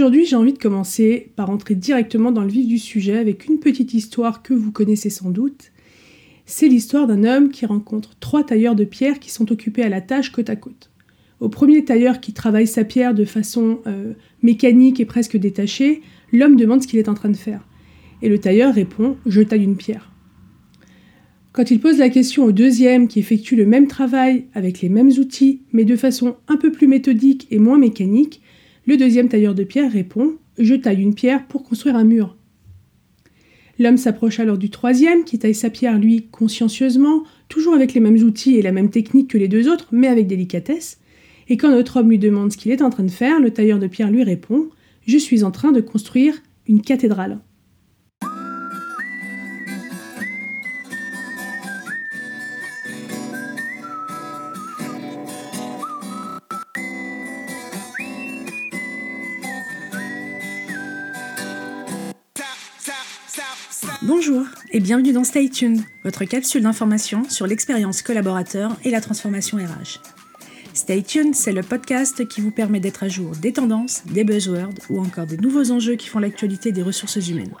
aujourd'hui, j'ai envie de commencer par entrer directement dans le vif du sujet avec une petite histoire que vous connaissez sans doute. C'est l'histoire d'un homme qui rencontre trois tailleurs de pierre qui sont occupés à la tâche côte à côte. Au premier tailleur qui travaille sa pierre de façon euh, mécanique et presque détachée, l'homme demande ce qu'il est en train de faire. Et le tailleur répond Je taille une pierre. Quand il pose la question au deuxième qui effectue le même travail avec les mêmes outils, mais de façon un peu plus méthodique et moins mécanique, le deuxième tailleur de pierre répond Je taille une pierre pour construire un mur. L'homme s'approche alors du troisième qui taille sa pierre, lui, consciencieusement, toujours avec les mêmes outils et la même technique que les deux autres, mais avec délicatesse. Et quand notre homme lui demande ce qu'il est en train de faire, le tailleur de pierre lui répond Je suis en train de construire une cathédrale. Bonjour et bienvenue dans Stay Tuned, votre capsule d'information sur l'expérience collaborateur et la transformation RH. Stay Tuned, c'est le podcast qui vous permet d'être à jour des tendances, des buzzwords ou encore des nouveaux enjeux qui font l'actualité des ressources humaines.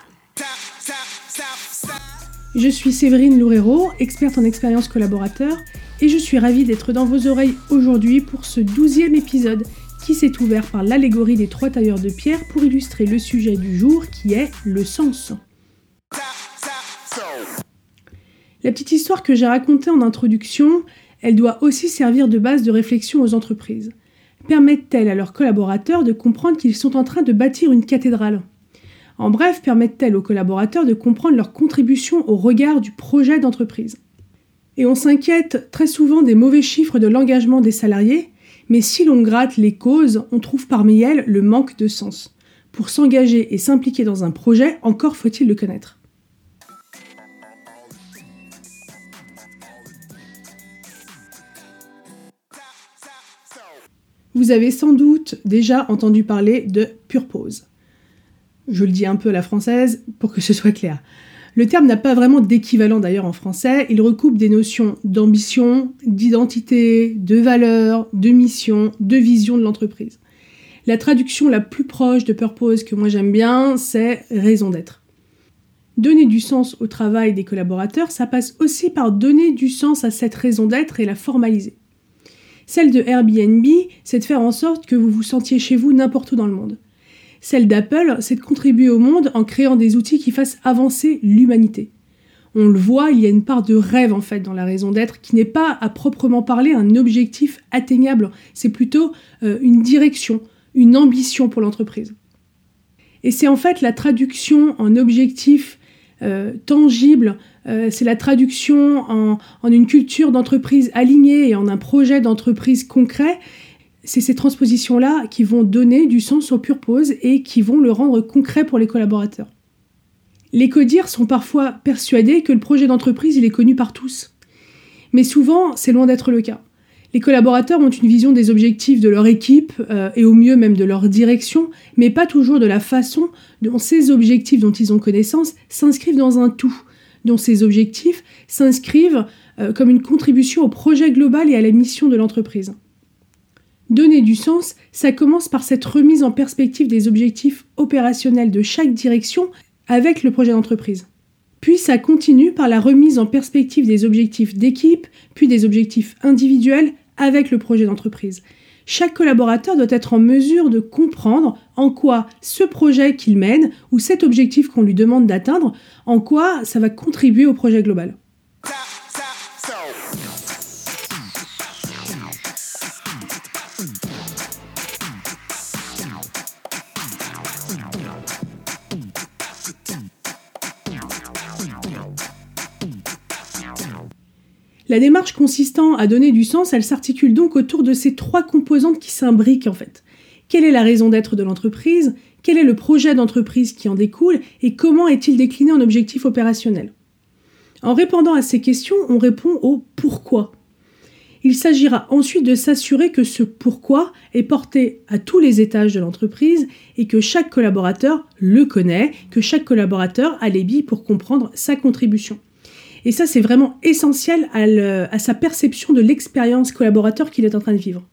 Je suis Séverine Loureiro, experte en expérience collaborateur, et je suis ravie d'être dans vos oreilles aujourd'hui pour ce douzième épisode qui s'est ouvert par l'allégorie des trois tailleurs de pierre pour illustrer le sujet du jour qui est le sens. La petite histoire que j'ai racontée en introduction, elle doit aussi servir de base de réflexion aux entreprises. Permettent-elles à leurs collaborateurs de comprendre qu'ils sont en train de bâtir une cathédrale? En bref, permettent-elles aux collaborateurs de comprendre leur contribution au regard du projet d'entreprise? Et on s'inquiète très souvent des mauvais chiffres de l'engagement des salariés, mais si l'on gratte les causes, on trouve parmi elles le manque de sens. Pour s'engager et s'impliquer dans un projet, encore faut-il le connaître. Vous avez sans doute déjà entendu parler de purpose. Je le dis un peu à la française pour que ce soit clair. Le terme n'a pas vraiment d'équivalent d'ailleurs en français, il recoupe des notions d'ambition, d'identité, de valeur, de mission, de vision de l'entreprise. La traduction la plus proche de purpose que moi j'aime bien, c'est raison d'être. Donner du sens au travail des collaborateurs, ça passe aussi par donner du sens à cette raison d'être et la formaliser. Celle de Airbnb, c'est de faire en sorte que vous vous sentiez chez vous n'importe où dans le monde. Celle d'Apple, c'est de contribuer au monde en créant des outils qui fassent avancer l'humanité. On le voit, il y a une part de rêve en fait dans la raison d'être qui n'est pas à proprement parler un objectif atteignable, c'est plutôt euh, une direction, une ambition pour l'entreprise. Et c'est en fait la traduction en objectif euh, tangible euh, c'est la traduction en, une culture d'entreprise alignée et en un projet d'entreprise concret. C'est ces transpositions-là qui vont donner du sens au purpose et qui vont le rendre concret pour les collaborateurs. Les codires sont parfois persuadés que le projet d'entreprise il est connu par tous. Mais souvent, c'est loin d'être le cas. Les collaborateurs ont une vision des objectifs de leur équipe euh, et au mieux même de leur direction, mais pas toujours de la façon dont ces objectifs dont ils ont connaissance s'inscrivent dans un tout, dont ces objectifs s'inscrivent euh, comme une contribution au projet global et à la mission de l'entreprise. Donner du sens, ça commence par cette remise en perspective des objectifs opérationnels de chaque direction avec le projet d'entreprise. Puis ça continue par la remise en perspective des objectifs d'équipe, puis des objectifs individuels avec le projet d'entreprise chaque collaborateur doit être en mesure de comprendre en quoi ce projet qu'il mène ou cet objectif qu'on lui demande d'atteindre, en quoi ça va contribuer au projet global. La démarche consistant à donner du sens, elle s'articule donc autour de ces trois composantes qui s'imbriquent en fait. Quelle est la raison d'être de l'entreprise? Quel est le projet d'entreprise qui en découle? Et comment est-il décliné en objectif opérationnel? En répondant à ces questions, on répond au pourquoi. Il s'agira ensuite de s'assurer que ce pourquoi est porté à tous les étages de l'entreprise et que chaque collaborateur le connaît, que chaque collaborateur a les billes pour comprendre sa contribution. Et ça, c'est vraiment essentiel à, sa perception de l'expérience collaborateur qu'il est en train de vivre.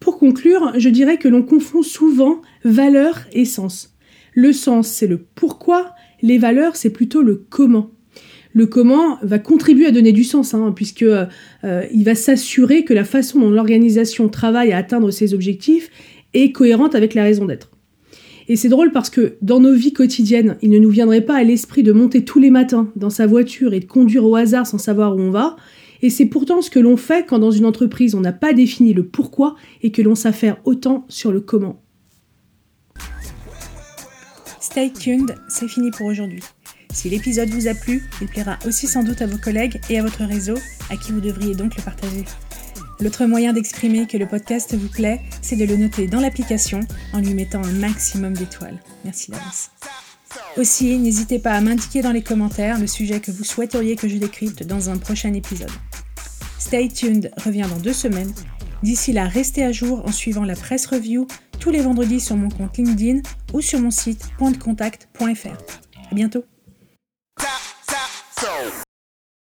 Pour conclure, je dirais que l'on confond souvent valeur et sens. Le sens, c'est le pourquoi, les valeurs, c'est plutôt le comment. Le comment va contribuer à donner du sens, hein, euh, il va s'assurer que la façon dont l'organisation travaille à atteindre ses objectifs est cohérente avec la raison d'être. Et c'est drôle parce que dans nos vies quotidiennes, il ne nous viendrait pas à l'esprit de monter tous les matins dans sa voiture et de conduire au hasard sans savoir où on va. Et c'est pourtant ce que l'on fait quand dans une entreprise on n'a pas défini le pourquoi et que l'on s'affaire autant sur le comment. Stay tuned, c'est fini pour aujourd'hui. Si l'épisode vous a plu, il plaira aussi sans doute à vos collègues et à votre réseau, à qui vous devriez donc le partager. L'autre moyen d'exprimer que le podcast vous plaît, c'est de le noter dans l'application en lui mettant un maximum d'étoiles. Merci d'avance. Aussi, n'hésitez pas à m'indiquer dans les commentaires le sujet que vous souhaiteriez que je décrypte dans un prochain épisode. Stay tuned revient dans deux semaines. D'ici là, restez à jour en suivant la presse review tous les vendredis sur mon compte LinkedIn ou sur mon site pointdecontact.fr. À bientôt!